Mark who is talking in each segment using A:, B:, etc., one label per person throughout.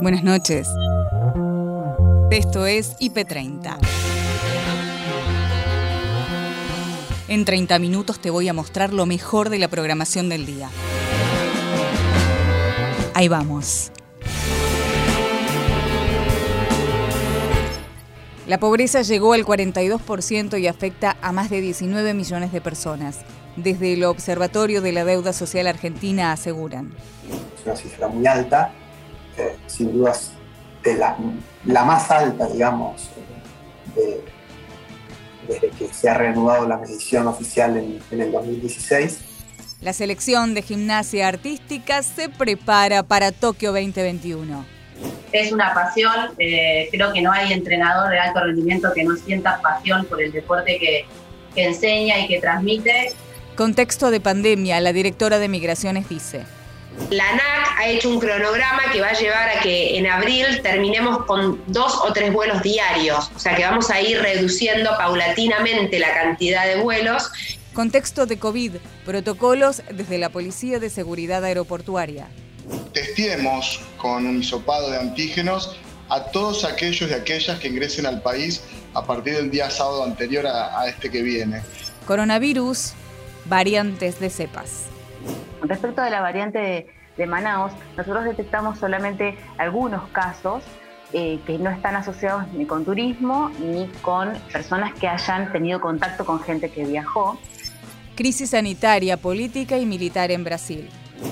A: Buenas noches. Esto es IP30. En 30 minutos te voy a mostrar lo mejor de la programación del día. Ahí vamos. La pobreza llegó al 42% y afecta a más de 19 millones de personas. Desde el Observatorio de la Deuda Social Argentina aseguran.
B: Es una cifra muy alta, eh, sin dudas de la, la, más alta, digamos, de, desde que se ha reanudado la medición oficial en, en el 2016.
A: La selección de gimnasia artística se prepara para Tokio 2021.
C: Es una pasión, eh, creo que no hay entrenador de alto rendimiento que no sienta pasión por el deporte que, que enseña y que transmite.
A: Contexto de pandemia, la directora de Migraciones dice.
D: La ANAC ha hecho un cronograma que va a llevar a que en abril terminemos con dos o tres vuelos diarios, o sea que vamos a ir reduciendo paulatinamente la cantidad de vuelos.
A: Contexto de COVID, protocolos desde la Policía de Seguridad Aeroportuaria.
E: Testiemos con un hisopado de antígenos a todos aquellos y aquellas que ingresen al país a partir del día sábado anterior a, a este que viene.
A: Coronavirus, variantes de cepas.
F: Respecto de la variante de, de Manaus, nosotros detectamos solamente algunos casos eh, que no están asociados ni con turismo ni con personas que hayan tenido contacto con gente que viajó.
A: Crisis sanitaria, política y militar en Brasil.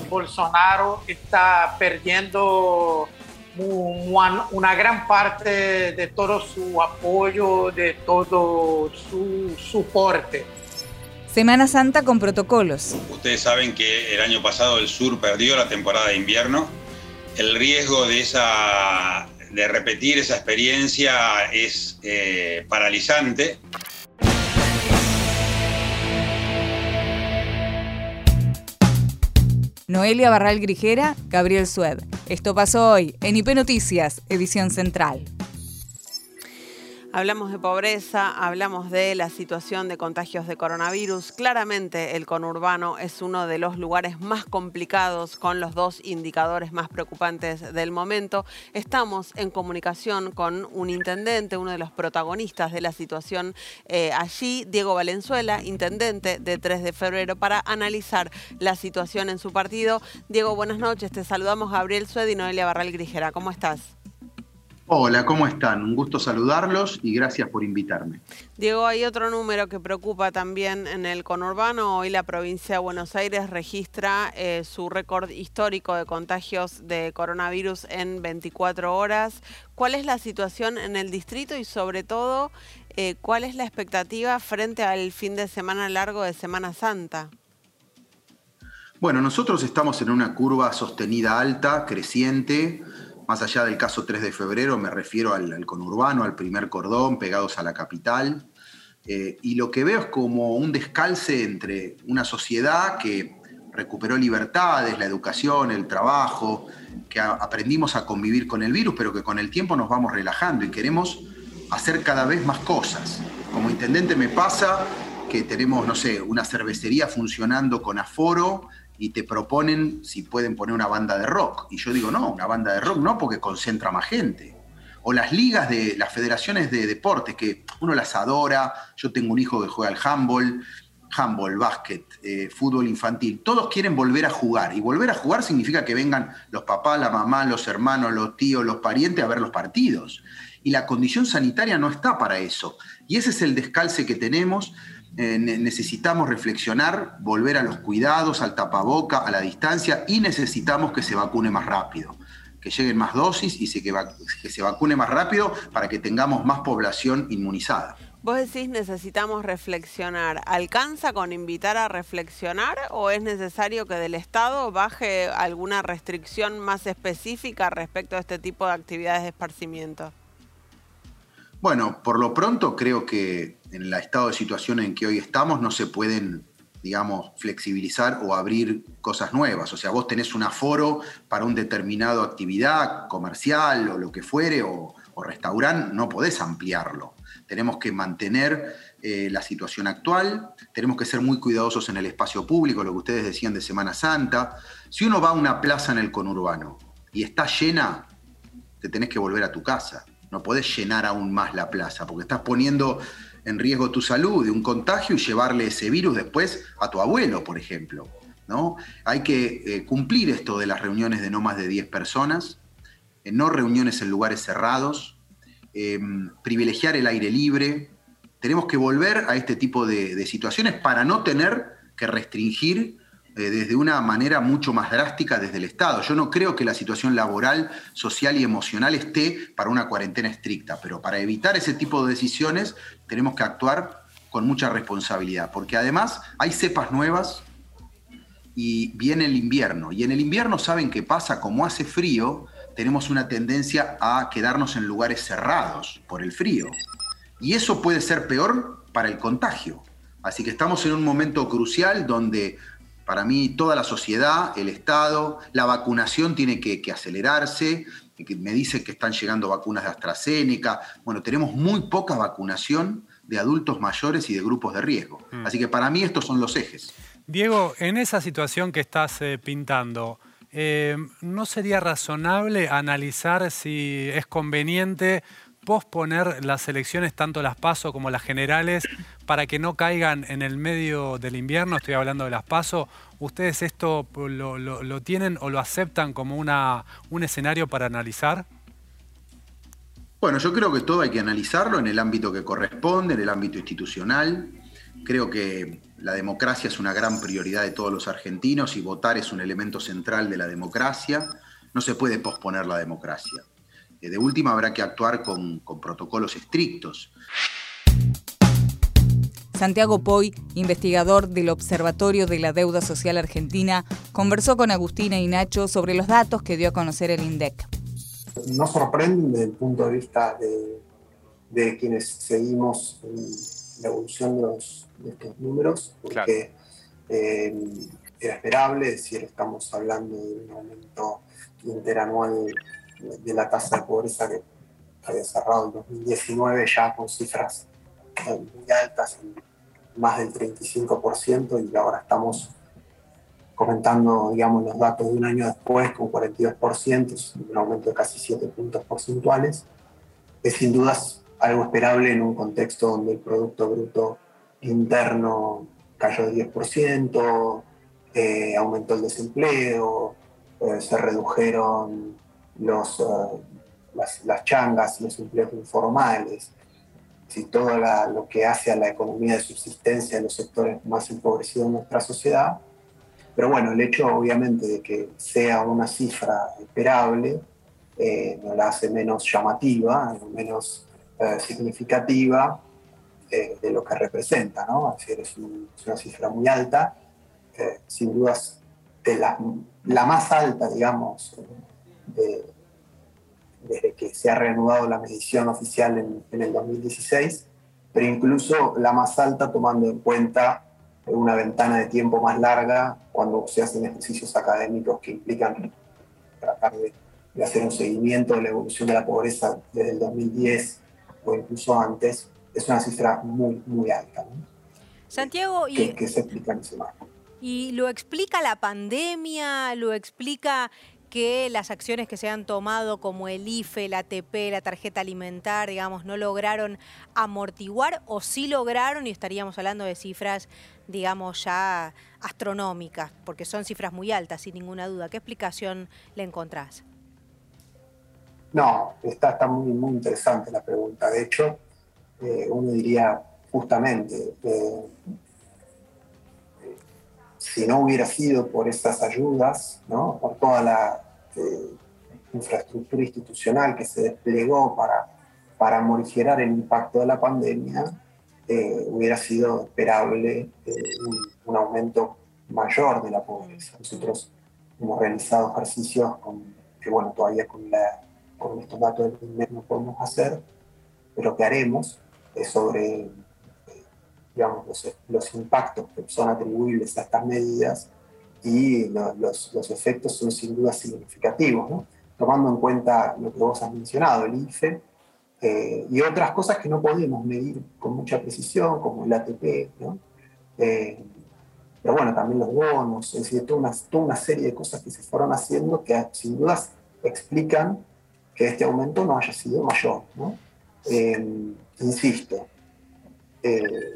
G: Bolsonaro está perdiendo una gran parte de todo su apoyo, de todo su soporte.
A: Semana Santa con protocolos.
H: Ustedes saben que el año pasado el sur perdió la temporada de invierno. El riesgo de, esa, de repetir esa experiencia es eh, paralizante.
A: Noelia Barral Grijera, Gabriel Sued. Esto pasó hoy en IP Noticias, edición central.
I: Hablamos de pobreza, hablamos de la situación de contagios de coronavirus. Claramente el conurbano es uno de los lugares más complicados con los dos indicadores más preocupantes del momento. Estamos en comunicación con un intendente, uno de los protagonistas de la situación eh, allí, Diego Valenzuela, intendente de 3 de febrero, para analizar la situación en su partido. Diego, buenas noches. Te saludamos Gabriel Sued y Noelia Barral Grijera. ¿Cómo estás?
J: Hola, ¿cómo están? Un gusto saludarlos y gracias por invitarme.
I: Diego, hay otro número que preocupa también en el conurbano. Hoy la provincia de Buenos Aires registra eh, su récord histórico de contagios de coronavirus en 24 horas. ¿Cuál es la situación en el distrito y sobre todo eh, cuál es la expectativa frente al fin de semana largo de Semana Santa?
J: Bueno, nosotros estamos en una curva sostenida alta, creciente más allá del caso 3 de febrero, me refiero al, conurbano, al primer cordón, pegados a la capital. Eh, y lo que veo es como un descalce entre una sociedad que recuperó libertades, la educación, el trabajo, que aprendimos a convivir con el virus, pero que con el tiempo nos vamos relajando y queremos hacer cada vez más cosas. Como intendente me pasa que tenemos, no sé, una cervecería funcionando con aforo y te proponen si pueden poner una banda de rock. Y yo digo, no, una banda de rock no, porque concentra más gente. O las ligas de las federaciones de deportes, que uno las adora. Yo tengo un hijo que juega al handball, handball, básquet, eh, fútbol infantil. Todos quieren volver a jugar. Y volver a jugar significa que vengan los papás, la mamá, los hermanos, los tíos, los parientes a ver los partidos. Y la condición sanitaria no está para eso. Y ese es el descalce que tenemos eh, necesitamos reflexionar, volver a los cuidados, al tapaboca, a la distancia y necesitamos que se vacune más rápido, que lleguen más dosis y que, que se vacune más rápido para que tengamos más población inmunizada.
I: Vos decís necesitamos reflexionar. ¿Alcanza con invitar a reflexionar o es necesario que del Estado baje alguna restricción más específica respecto a este tipo de actividades de esparcimiento?
J: Bueno, por lo pronto creo que en el estado de situación en que hoy estamos no se pueden, digamos, flexibilizar o abrir cosas nuevas. O sea, vos tenés un aforo para una determinada actividad comercial o lo que fuere, o, restaurante, no podés ampliarlo. Tenemos que mantener eh, la situación actual, tenemos que ser muy cuidadosos en el espacio público, lo que ustedes decían de Semana Santa. Si uno va a una plaza en el conurbano y está llena, te tenés que volver a tu casa. No podés llenar aún más la plaza, porque estás poniendo en riesgo tu salud de un contagio y llevarle ese virus después a tu abuelo, por ejemplo. ¿no? Hay que eh, cumplir esto de las reuniones de no más de 10 personas, eh, no reuniones en lugares cerrados, em, privilegiar el aire libre. Tenemos que volver a este tipo de situaciones para no tener que restringir desde una manera mucho más drástica desde el Estado. Yo no creo que la situación laboral, social y emocional esté para una cuarentena estricta, pero para evitar ese tipo de decisiones tenemos que actuar con mucha responsabilidad, porque además hay cepas nuevas y viene el invierno, y en el invierno saben qué pasa, como hace frío, tenemos una tendencia a quedarnos en lugares cerrados por el frío, y eso puede ser peor para el contagio. Así que estamos en un momento crucial donde para mí, toda la sociedad, el Estado, la vacunación tiene que, acelerarse. Me dicen que están llegando vacunas de AstraZeneca. Bueno, tenemos muy poca vacunación de adultos mayores y de grupos de riesgo. Mm. Así que para mí estos son los ejes.
K: Diego, en esa situación que estás eh, pintando, eh, ¿no sería razonable analizar si es conveniente posponer las elecciones, tanto las PASO como las generales, para que no caigan en el medio del invierno, estoy hablando de las PASO, ¿ustedes esto lo, tienen o lo aceptan como una, un escenario para analizar?
J: Bueno, yo creo que todo hay que analizarlo en el ámbito que corresponde, en el ámbito institucional. Creo que la democracia es una gran prioridad de todos los argentinos y votar es un elemento central de la democracia. No se puede posponer la democracia. De última habrá que actuar con, con protocolos estrictos.
A: Santiago Poy, investigador del Observatorio de la Deuda Social Argentina, conversó con Agustina y Nacho sobre los datos que dio a conocer el INDEC.
B: No sorprende desde el punto de vista de, quienes seguimos la evolución de, estos números, porque eh, era esperable, es decir, estamos hablando de un aumento interanual de la tasa de pobreza que había cerrado en 2019 ya con cifras muy altas, más del 35%, y ahora estamos comentando, digamos, los datos de un año después con 42%, es un aumento de casi 7 puntos porcentuales. Es sin dudas algo esperable en un contexto donde el Producto Bruto Interno cayó de 10%, eh, aumentó el desempleo, eh, se redujeron los, eh, las, las, changas, los empleos informales, y todo lo que hace a la economía de subsistencia de los sectores más empobrecidos de nuestra sociedad. Pero bueno, el hecho obviamente de que sea una cifra esperable eh, no la hace menos llamativa, menos eh, significativa de lo que representa, ¿no? Es decir, es, una cifra muy alta, sin dudas de la, la, más alta, digamos, desde que se ha reanudado la medición oficial en, el 2016, pero incluso la más alta tomando en cuenta una ventana de tiempo más larga cuando se hacen ejercicios académicos que implican tratar de, hacer un seguimiento de la evolución de la pobreza desde el 2010 o incluso antes, es una cifra muy, muy alta.
L: Santiago,
B: y... Que, se explica en ese marco.
L: ¿Y lo explica la pandemia? ¿Lo explica que las acciones que se han tomado como el IFE, la ATP, la tarjeta alimentar, digamos, no lograron amortiguar o sí lograron y estaríamos hablando de cifras, digamos, ya astronómicas, porque son cifras muy altas, sin ninguna duda. ¿Qué explicación le encontrás?
B: No, está, está muy, muy interesante la pregunta. De hecho, eh, uno diría justamente, eh, si no hubiera sido por estas ayudas, ¿no? por toda la eh, infraestructura institucional que se desplegó para, para morigerar el impacto de la pandemia, eh, hubiera sido esperable eh, un, aumento mayor de la pobreza. Nosotros hemos realizado ejercicios con, que, bueno, todavía con, la, con estos datos del INDEC no podemos hacer, pero que haremos sobre digamos, los, impactos que son atribuibles a estas medidas y los, los, efectos son sin duda significativos, ¿no? tomando en cuenta lo que vos has mencionado, el IFE, eh, y otras cosas que no podemos medir con mucha precisión, como el ATP, ¿no? Eh, pero bueno, también los bonos, es decir, toda una, toda una, serie de cosas que se fueron haciendo que sin dudas explican que este aumento no haya sido mayor. Eh, insisto, eh,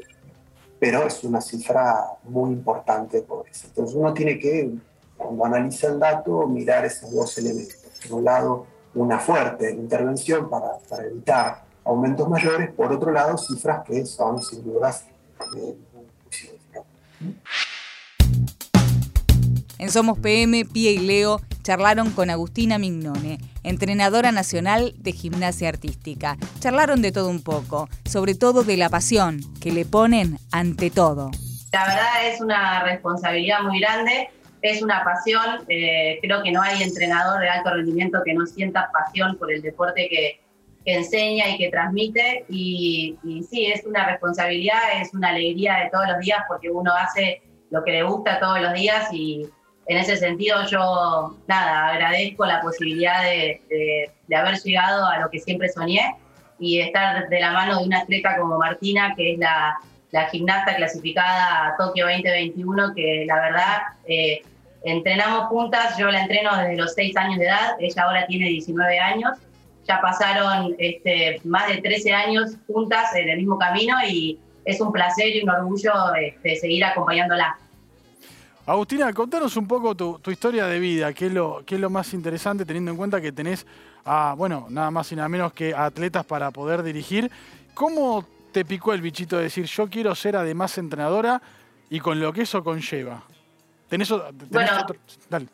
B: pero es una cifra muy importante por eso. Entonces uno tiene que, cuando analiza el dato, mirar esos dos elementos. Por un lado, una fuerte intervención para, para evitar aumentos mayores, por otro lado, cifras que son sin dudas eh, muy significativas.
A: En Somos PM, Pia y Leo charlaron con Agustina Mignone, entrenadora nacional de gimnasia artística. Charlaron de todo un poco, sobre todo de la pasión que le ponen ante todo.
C: La verdad es una responsabilidad muy grande, es una pasión. Eh, creo que no hay entrenador de alto rendimiento que no sienta pasión por el deporte que, enseña y que transmite. Y, y sí, es una responsabilidad, es una alegría de todos los días porque uno hace lo que le gusta todos los días y en ese sentido yo, nada, agradezco la posibilidad de, haber llegado a lo que siempre soñé y estar de la mano de una atleta como Martina, que es la, gimnasta clasificada a Tokio 2021, que la verdad eh, entrenamos juntas, yo la entreno desde los 6 años de edad, ella ahora tiene 19 años, ya pasaron este, más de 13 años juntas en el mismo camino y es un placer y un orgullo este, seguir acompañándola.
M: Agustina, contanos un poco tu, historia de vida, qué es, lo, qué es lo más interesante teniendo en cuenta que tenés a, bueno, nada más y nada menos que atletas para poder dirigir. ¿Cómo te picó el bichito de decir yo quiero ser además entrenadora y con lo que eso conlleva? ¿Tenés,
C: bueno, Dale.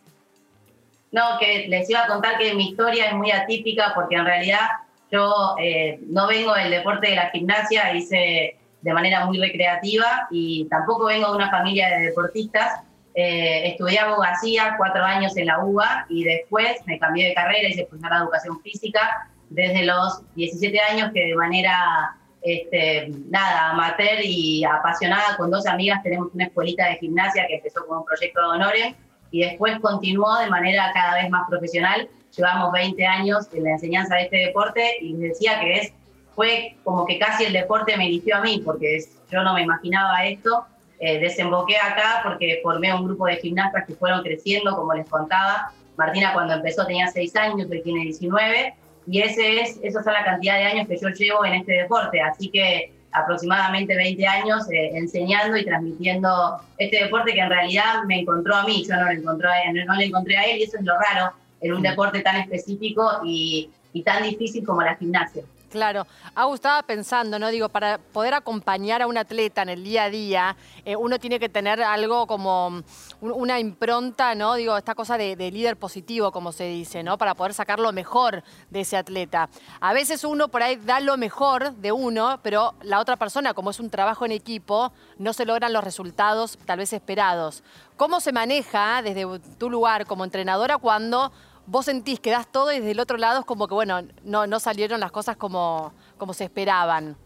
C: No, que les iba a contar que mi historia es muy atípica porque en realidad yo eh, no vengo del deporte de la gimnasia, hice de manera muy recreativa y tampoco vengo de una familia de deportistas eh, estudié abogacía cuatro años en la UBA y después me cambié de carrera y se puso la educación física desde los 17 años que de manera este, nada, amateur y apasionada con dos amigas tenemos una escuelita de gimnasia que empezó como un proyecto de honores y después continuó de manera cada vez más profesional. Llevamos 20 años en la enseñanza de este deporte y les decía que es, fue como que casi el deporte me eligió a mí porque yo no me imaginaba esto eh, desemboqué acá porque formé un grupo de gimnastas que fueron creciendo, como les contaba. Martina cuando empezó tenía 6 años, hoy tiene 19, y ese es, esa es la cantidad de años que yo llevo en este deporte, así que aproximadamente 20 años eh, enseñando y transmitiendo este deporte que en realidad me encontró a mí, yo no lo encontré, no, le encontré a él, y eso es lo raro en un mm. deporte tan específico y tan difícil como la gimnasia.
L: Claro. Agus estaba pensando, ¿no? Digo, para poder acompañar a un atleta en el día a día, eh, uno tiene que tener algo como una impronta, ¿no? Digo, esta cosa de, líder positivo, como se dice, ¿no? Para poder sacar lo mejor de ese atleta. A veces uno por ahí da lo mejor de uno, pero la otra persona, como es un trabajo en equipo, no se logran los resultados tal vez esperados. ¿Cómo se maneja desde tu lugar como entrenadora cuando vos sentís que das todo y desde el otro lado es como que, bueno, no, no salieron las cosas como, como se esperaban.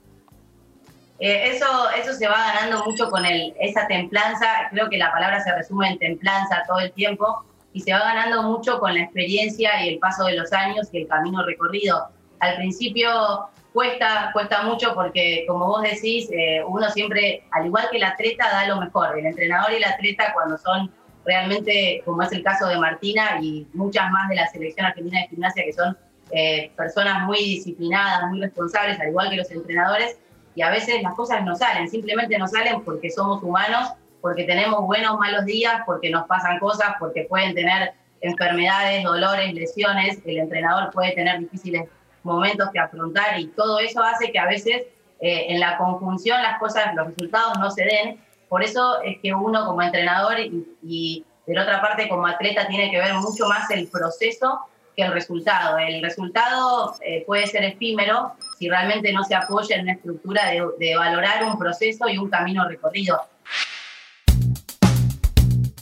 C: Eh, eso, eso se va ganando mucho con el, esa templanza, creo que la palabra se resume en templanza todo el tiempo, y se va ganando mucho con la experiencia y el paso de los años y el camino recorrido. Al principio cuesta, cuesta mucho porque, como vos decís, eh, uno siempre, al igual que el atleta, da lo mejor. El entrenador y el atleta, cuando son realmente, como es el caso de Martina y muchas más de la selección argentina de gimnasia, que son eh, personas muy disciplinadas, muy responsables, al igual que los entrenadores, y a veces las cosas no salen, simplemente no salen porque somos humanos, porque tenemos buenos o malos días, porque nos pasan cosas, porque pueden tener enfermedades, dolores, lesiones, el entrenador puede tener difíciles momentos que afrontar y todo eso hace que a veces eh, en la conjunción las cosas, los resultados no se den por eso es que uno como entrenador y, de la otra parte como atleta tiene que ver mucho más el proceso que el resultado. El resultado eh, puede ser efímero si realmente no se apoya en una estructura de, valorar un proceso y un camino recorrido.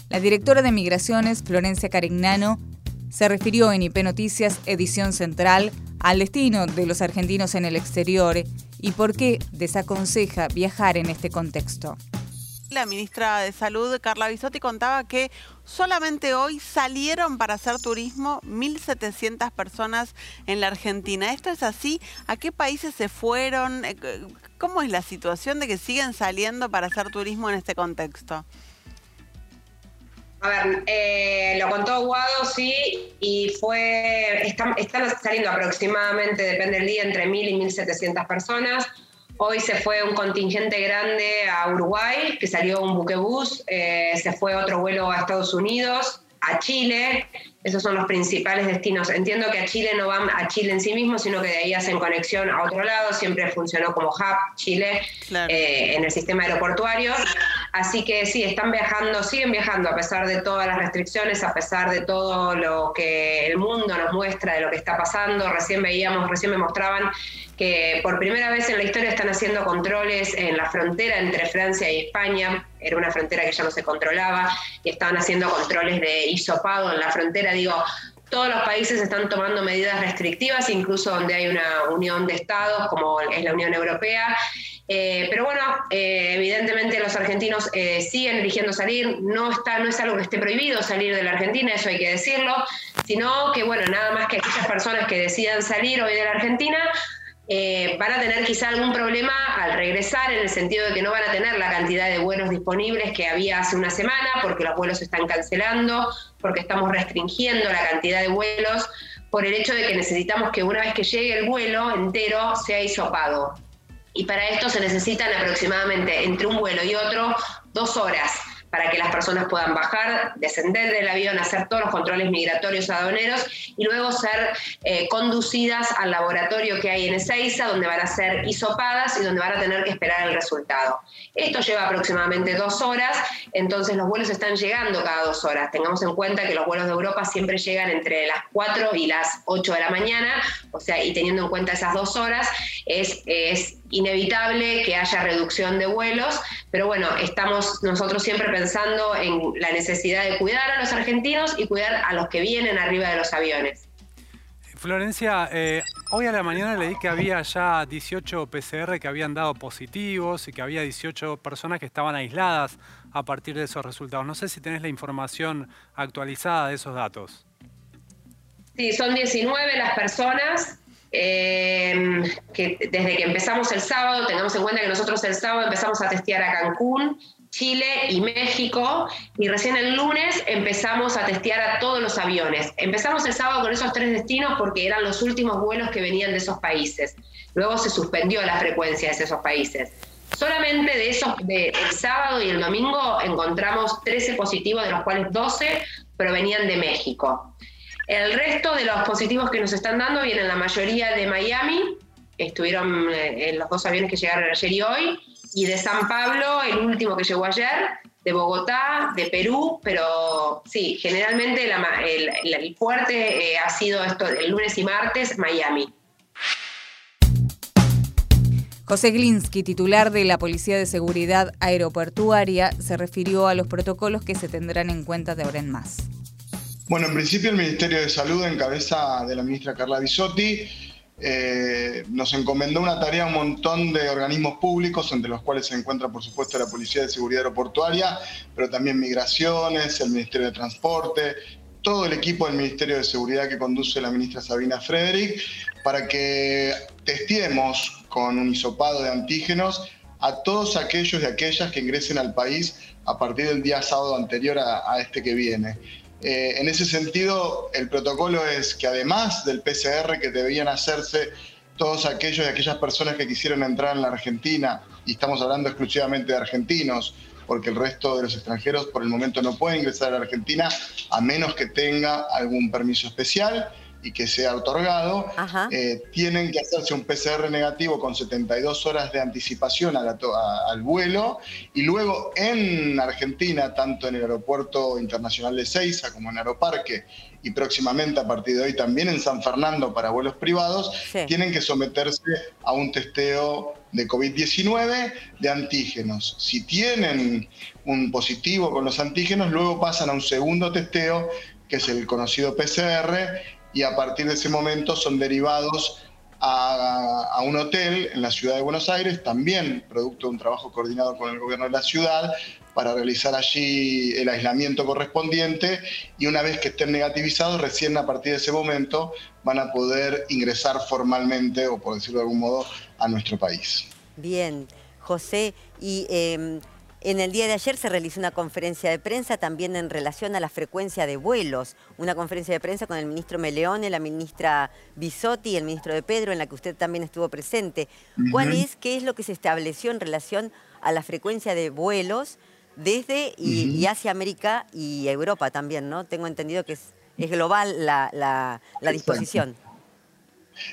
A: La directora de Migraciones, Florencia Carignano, se refirió en IP Noticias, edición central, al destino de los argentinos en el exterior y por qué desaconseja viajar en este contexto.
I: La ministra de Salud, Carla Bisotti, contaba que solamente hoy salieron para hacer turismo 1.700 personas en la Argentina. ¿Esto es así? ¿A qué países se fueron? Eh, ¿Cómo es la situación de que siguen saliendo para hacer turismo en este contexto?
D: A ver, eh, lo contó Guado, sí, y fue, están, están, saliendo aproximadamente, depende del día, entre 1.000 y 1.700 personas. Hoy se fue un contingente grande a Uruguay, que salió un buquebús, eh, se fue otro vuelo a Estados Unidos, a Chile, esos son los principales destinos. Entiendo que a Chile no van a Chile en sí mismo, sino que de ahí hacen conexión a otro lado. Siempre funcionó como hub Chile eh, en el sistema aeroportuario. Así que sí, están viajando, siguen viajando a pesar de todas las restricciones, a pesar de todo lo que el mundo nos muestra de lo que está pasando. Recién veíamos, recién me mostraban que por primera vez en la historia están haciendo controles en la frontera entre Francia y España. Era una frontera que ya no se controlaba y estaban haciendo controles de hisopado en la frontera. Digo, todos los países están tomando medidas restrictivas, incluso donde hay una unión de estados, como es la Unión Europea. Eh, pero bueno, eh, evidentemente los argentinos eh, siguen eligiendo salir, no, está, no es algo que esté prohibido salir de la Argentina, eso hay que decirlo, sino que bueno, nada más que aquellas personas que decidan salir hoy de la Argentina eh, van a tener quizá algún problema al regresar en el sentido de que no van a tener la cantidad de vuelos disponibles que había hace una semana porque los vuelos se están cancelando, porque estamos restringiendo la cantidad de vuelos por el hecho de que necesitamos que una vez que llegue el vuelo entero sea hisopado. Y para esto se necesitan aproximadamente entre un vuelo y otro dos horas para que las personas puedan bajar, descender del avión, hacer todos los controles migratorios aduaneros y luego ser eh, conducidas al laboratorio que hay en Ezeiza, donde van a ser hisopadas y donde van a tener que esperar el resultado. Esto lleva aproximadamente dos horas, entonces los vuelos están llegando cada dos horas. Tengamos en cuenta que los vuelos de Europa siempre llegan entre las 4 y las 8 de la mañana, o sea, y teniendo en cuenta esas dos horas, es, es inevitable que haya reducción de vuelos, pero bueno, estamos nosotros siempre pensando en la necesidad de cuidar a los argentinos y cuidar a los que vienen arriba de los aviones.
K: Florencia, eh, hoy a la mañana leí que había ya 18 PCR que habían dado positivos y que había 18 personas que estaban aisladas a partir de esos resultados. No sé si tenés la información actualizada de esos datos.
D: Sí, son 19 las personas Em, que desde que empezamos el sábado, tengamos en cuenta que nosotros el sábado empezamos a testear a Cancún, Chile y México, y recién el lunes empezamos a testear a todos los aviones. Empezamos el sábado con esos tres destinos porque eran los últimos vuelos que venían de esos países. Luego se suspendió la frecuencia de esos países. Solamente de esos, de el sábado y el domingo encontramos 13 positivos, de los cuales 12 provenían de México. El resto de los positivos que nos están dando vienen la mayoría de Miami, estuvieron eh, en los dos aviones que llegaron ayer y hoy, y de San Pablo, el último que llegó ayer, de Bogotá, de Perú, pero sí, generalmente el, fuerte eh, ha sido esto el lunes y martes, Miami.
A: José Glinsky, titular de la Policía de Seguridad Aeroportuaria, se refirió a los protocolos que se tendrán en cuenta de ahora en más.
E: Bueno, en principio el Ministerio de Salud, en cabeza de la ministra Carla Bisotti, eh, nos encomendó una tarea a un montón de organismos públicos, entre los cuales se encuentra, por supuesto, la Policía de Seguridad Aeroportuaria, pero también Migraciones, el Ministerio de Transporte, todo el equipo del Ministerio de Seguridad que conduce la ministra Sabina Frederick, para que testiemos con un hisopado de antígenos a todos aquellos y aquellas que ingresen al país a partir del día sábado anterior a este que viene. Eh, en ese sentido, el protocolo es que además del PCR que debían hacerse todos aquellos y aquellas personas que quisieran entrar en la Argentina, y estamos hablando exclusivamente de argentinos, porque el resto de los extranjeros por el momento no pueden ingresar a la Argentina a menos que tenga algún permiso especial y que sea otorgado, eh, tienen que hacerse un PCR negativo con 72 horas de anticipación al vuelo y luego en Argentina, tanto en el Aeropuerto Internacional de Ceiza como en Aeroparque y próximamente a partir de hoy también en San Fernando para vuelos privados, tienen que someterse a un testeo de COVID-19 de antígenos. Si tienen un positivo con los antígenos, luego pasan a un segundo testeo que es el conocido PCR, y a partir de ese momento son derivados a, un hotel en la ciudad de Buenos Aires, también producto de un trabajo coordinado con el gobierno de la ciudad, para realizar allí el aislamiento correspondiente y una vez que estén negativizados, recién a partir de ese momento van a poder ingresar formalmente, o por decirlo de algún modo, a nuestro país.
N: Bien, José, y... Em, En el día de ayer se realizó una conferencia de prensa también en relación a la frecuencia de vuelos. Una conferencia de prensa con el ministro Meleone, la ministra Bisotti y el ministro de Pedro, en la que usted también estuvo presente. ¿Cuál es, qué es lo que se estableció en relación a la frecuencia de vuelos desde y, hacia América y Europa también, ¿no? Tengo entendido que es, global la, disposición.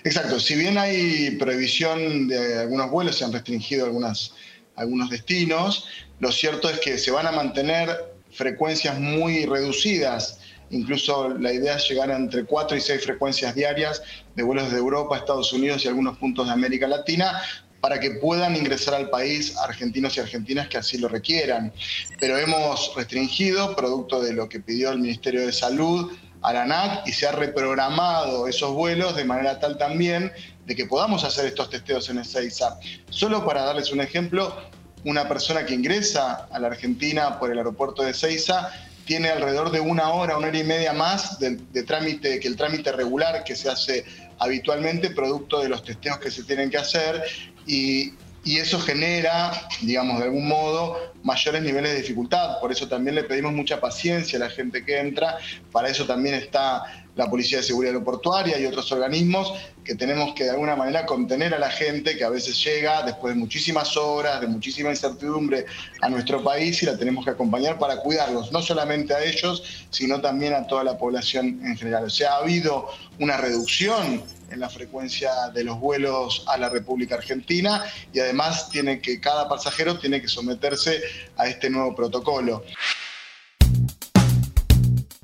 E: Exacto, si bien hay previsión de algunos vuelos, se han restringido algunas, algunos destinos, lo cierto es que se van a mantener frecuencias muy reducidas. Incluso la idea es llegar a entre 4 y 6 frecuencias diarias de vuelos de Europa, Estados Unidos y algunos puntos de América Latina para que puedan ingresar al país argentinos y argentinas que así lo requieran. Pero hemos restringido, producto de lo que pidió el Ministerio de Salud, a la ANAC y se ha reprogramado esos vuelos de manera tal también de que podamos hacer estos testeos en Ezeiza. Solo para darles un ejemplo, una persona que ingresa a la Argentina por el aeropuerto de Ezeiza tiene alrededor de una hora, una hora y media más de, de, trámite que el trámite regular que se hace habitualmente, producto de los testeos que se tienen que hacer y, eso genera, digamos, de algún modo, mayores niveles de dificultad. Por eso también le pedimos mucha paciencia a la gente que entra. Para eso también está la Policía de Seguridad Aeroportuaria y otros organismos que tenemos que de alguna manera contener a la gente que a veces llega después de muchísimas horas, de muchísima incertidumbre a nuestro país y la tenemos que acompañar para cuidarlos, no solamente a ellos, sino también a toda la población en general. O sea, ha habido una reducción en la frecuencia de los vuelos a la República Argentina y además tiene que cada pasajero tiene que someterse a este nuevo protocolo.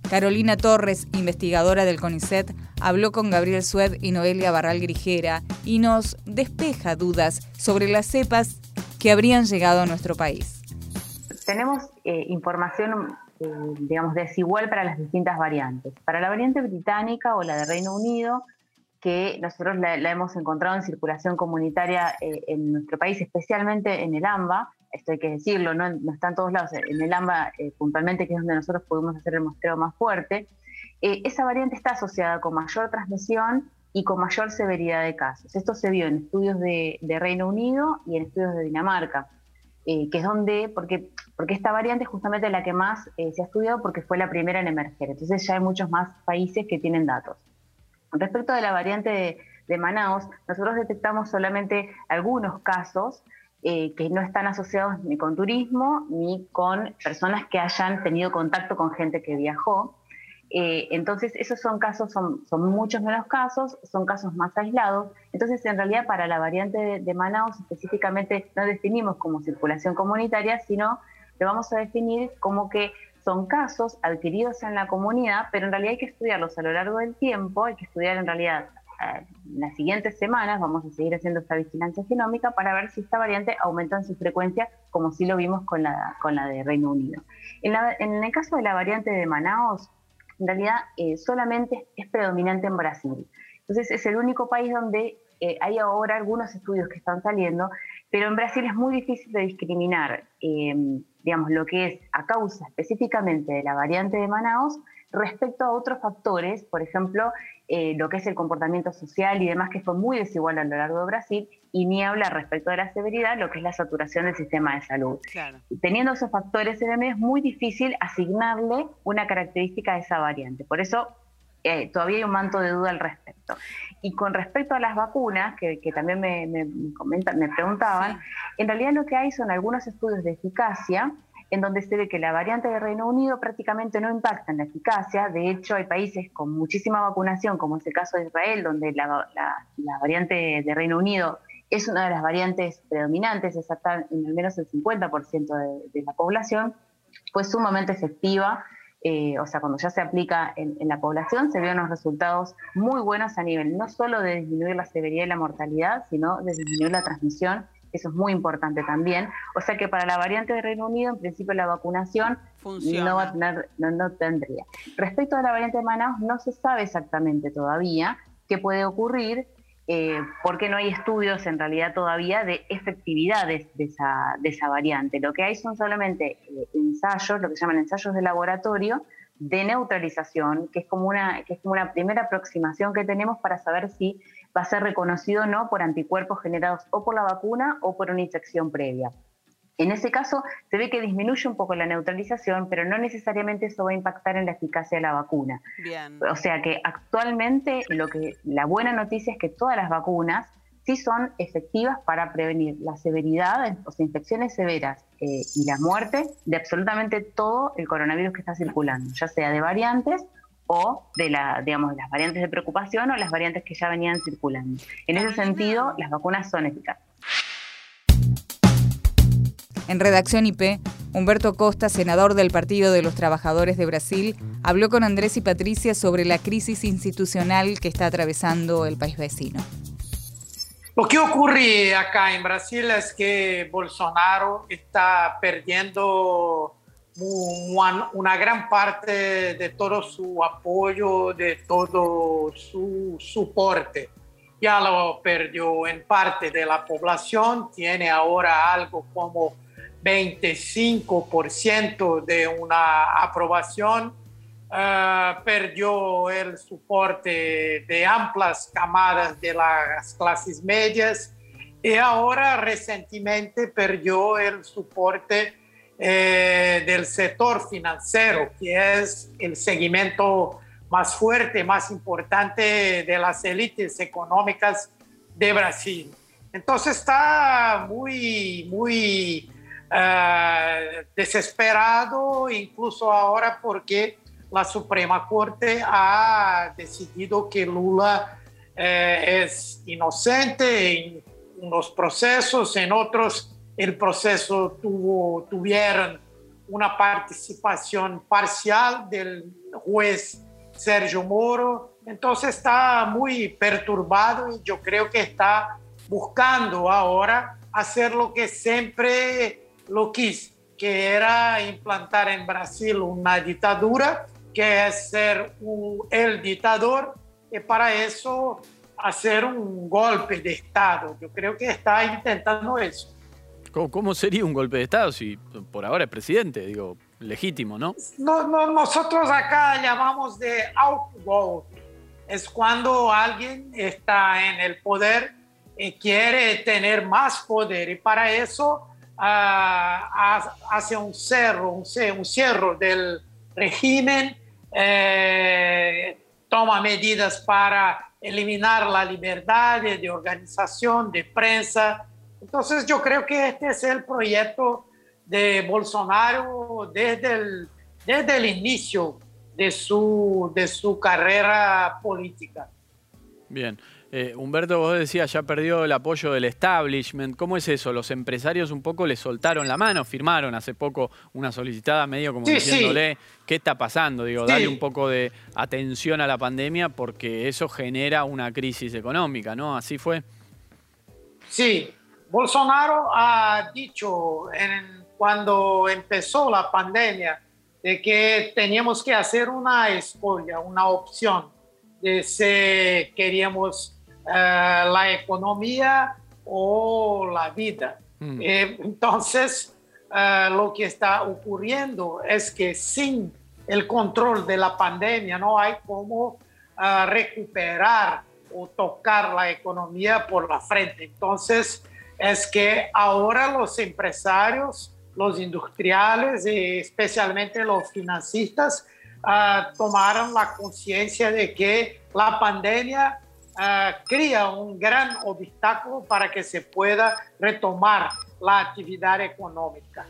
A: Carolina Torres, investigadora del CONICET, habló con Gabriel Sued y Noelia Barral Grijera y nos despeja dudas sobre las cepas que habrían llegado a nuestro país.
F: Tenemos eh, información, eh, digamos, desigual para las distintas variantes. Para la variante británica o la de Reino Unido, que nosotros la, hemos encontrado en circulación comunitaria eh, en nuestro país, especialmente en el AMBA, esto hay que decirlo, no, no está en todos lados, en el AMBA eh, puntualmente, que es donde nosotros pudimos hacer el muestreo más fuerte, eh, esa variante está asociada con mayor transmisión y con mayor severidad de casos. Esto se vio en estudios de, Reino Unido y en estudios de Dinamarca, que es donde, porque, porque esta variante es justamente la que más se ha estudiado porque fue la primera en emerger, entonces ya hay muchos más países que tienen datos. Respecto de la variante de, Manaus, nosotros detectamos solamente algunos casos eh, que no están asociados ni con turismo ni con personas que hayan tenido contacto con gente que viajó. Eh, entonces, esos son casos, son, muchos menos casos, son casos más aislados. Entonces, en realidad, para la variante de, de Manaus específicamente no definimos como circulación comunitaria, sino lo vamos a definir como que son casos adquiridos en la comunidad, pero en realidad hay que estudiarlos a lo largo del tiempo, hay que estudiar en realidad eh, en las siguientes semanas, vamos a seguir haciendo esta vigilancia genómica para ver si esta variante aumenta en su frecuencia, como sí lo vimos con la, con la de Reino Unido. En, el caso de la variante de Manaus, en realidad eh, solamente es predominante en Brasil. Entonces es el único país donde eh, hay ahora algunos estudios que están saliendo, pero en Brasil es muy difícil de discriminar digamos, lo que es a causa específicamente de la variante de Manaus respecto a otros factores, por ejemplo, eh, lo que es el comportamiento social y demás, que fue muy desigual a lo largo de Brasil, y ni hablar respecto de la severidad, lo que es la saturación del sistema de salud. Teniendo esos factores en el medio, es muy difícil asignarle una característica a esa variante. Por eso eh, todavía hay un manto de duda al respecto. Y con respecto a las vacunas, que, también me, me, me preguntaban, en realidad lo que hay son algunos estudios de eficacia en donde se ve que la variante de Reino Unido prácticamente no impacta en la eficacia. De hecho, hay países con muchísima vacunación, como es el caso de Israel, donde la, variante de Reino Unido es una de las variantes predominantes, es hasta en al menos el 50% de, la población, pues sumamente efectiva eh, o sea, cuando ya se aplica en, la población, se ven unos resultados muy buenos a nivel no solo de disminuir la severidad y la mortalidad, sino de disminuir la transmisión. Eso es muy importante también. O sea que para la variante de Reino Unido, en principio la vacunación no, va a tener, no, no tendría. Respecto a la variante de Manaus, no se sabe exactamente todavía qué puede ocurrir, eh, porque no hay estudios en realidad todavía de efectividad de, esa, de esa, variante. Lo que hay son solamente eh, ensayos, lo que se llaman ensayos de laboratorio, de neutralización, que es, como una, que es como una primera aproximación que tenemos para saber si va a ser reconocido o no por anticuerpos generados o por la vacuna o por una infección previa. En ese caso se ve que disminuye un poco la neutralización, pero no necesariamente eso va a impactar en la eficacia de la vacuna. O sea que actualmente lo que la buena noticia es que todas las vacunas sí son efectivas para prevenir la severidad, o sea, infecciones severas eh, y la muerte de absolutamente todo el coronavirus que está circulando, ya sea de variantes o de la, digamos, las variantes de preocupación o las variantes que ya venían circulando. En ese sentido, las vacunas son eficaces.
A: En Redacción IP, Humberto Costa, senador del Partido de los Trabajadores de Brasil, habló con Andrés y Patricia sobre la crisis institucional que está atravesando el país vecino.
G: Lo que ocurre acá en Brasil es que Bolsonaro está perdiendo una, gran parte de todo su apoyo, de todo su soporte. Ya lo perdió en parte de la población, tiene ahora algo como 25% de una aprobación, eh, perdió el soporte de amplias camadas de las clases medias y ahora recientemente perdió el soporte eh, del sector financiero, que es el segmento más fuerte, más importante de las élites económicas de Brasil. Entonces está muy, muy eh, desesperado, incluso ahora porque la Suprema Corte ha decidido que Lula eh, es inocente en unos procesos, en otros el proceso tuvo, tuvieron una participación parcial del juez Sergio Moro, entonces está muy perturbado y yo creo que está buscando ahora hacer lo que siempre lo quis, que era implantar en Brasil una dictadura, que es ser el dictador, y para eso hacer un golpe de Estado. Yo creo que está intentando eso.
O: ¿Cómo, sería un golpe de Estado si por ahora es presidente? Digo, legítimo, ¿no?
G: no, no nosotros acá llamamos de autogolpe. Es cuando alguien está en el poder y quiere tener más poder y para eso hace un cerro, un, un cierre del régimen, eh, toma medidas para eliminar la libertad de organización, de prensa. Entonces yo creo que este es el proyecto de Bolsonaro desde el, desde el inicio de su, de su carrera política.
O: Bien. Eh, Humberto, vos decías, ya perdió el apoyo del establishment. ¿Cómo es eso? ¿Los empresarios un poco le soltaron la mano? Firmaron hace poco una solicitada medio como diciéndole, ¿qué está pasando? Digo, dale un poco de atención a la pandemia porque eso genera una crisis económica, ¿no? ¿Así fue?
G: Sí, Bolsonaro ha dicho cuando empezó la pandemia de que teníamos que hacer una escolha, una opción de si queríamos eh, la economía o la vida. Mm. Eh, entonces, eh, lo que está ocurriendo es que sin el control de la pandemia no hay cómo recuperar o tocar la economía por la frente. Entonces, es que ahora los empresarios, los industriales y especialmente los financistas tomaron la conciencia de que la pandemia Ah, crea un gran obstáculo para que se pueda retomar la actividad económica.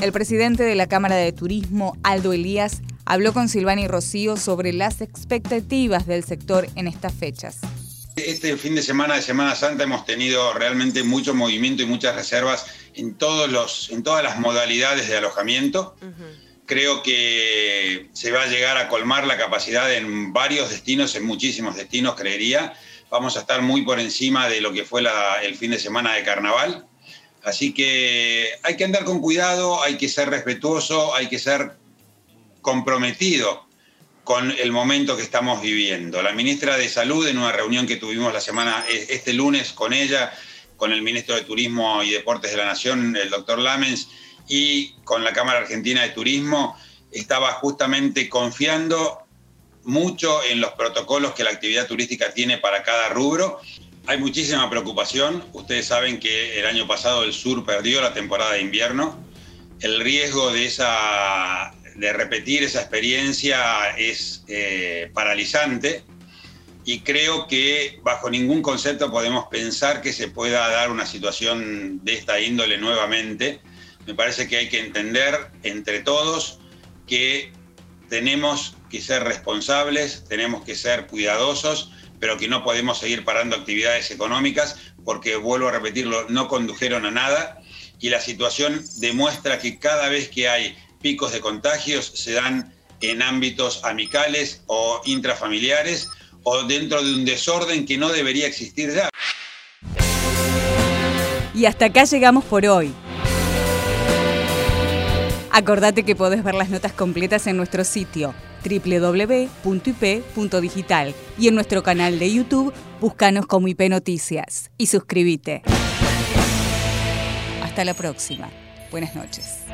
A: El presidente de la Cámara de Turismo, Aldo Elías, habló con Silvani Rocío sobre las expectativas del sector en estas fechas.
H: Este fin de semana de Semana Santa hemos tenido realmente mucho movimiento y muchas reservas en, todos los, en todas las modalidades de alojamiento. Creo que se va a llegar a colmar la capacidad en varios destinos, en muchísimos destinos, creería. Vamos a estar muy por encima de lo que fue el fin de semana de carnaval. Así que hay que andar con cuidado, hay que ser respetuoso, hay que ser comprometido con el momento que estamos viviendo. La ministra de Salud, en una reunión que tuvimos la semana, este lunes con ella, con el ministro de Turismo y Deportes de la Nación, el doctor Lamens, y con la Cámara Argentina de Turismo estaba justamente confiando mucho en los protocolos que la actividad turística tiene para cada rubro hay muchísima preocupación. Ustedes saben que el año pasado el sur perdió la temporada de invierno. El riesgo de, esa, de repetir esa experiencia es eh, paralizante y creo que bajo ningún concepto podemos pensar que se pueda dar una situación de esta índole nuevamente. Me parece que hay que entender entre todos que tenemos que ser responsables, tenemos que ser cuidadosos, pero que no podemos seguir parando actividades económicas porque, vuelvo a repetirlo, no condujeron a nada y la situación demuestra que cada vez que hay picos de contagios se dan en ámbitos amicales o intrafamiliares o dentro de un desorden que no debería existir ya.
A: Y hasta acá llegamos por hoy. Acordate que podés ver las notas completas en nuestro sitio www.ip.digital y en nuestro canal de YouTube búscanos como IP Noticias y suscríbete. Hasta la próxima. Buenas noches.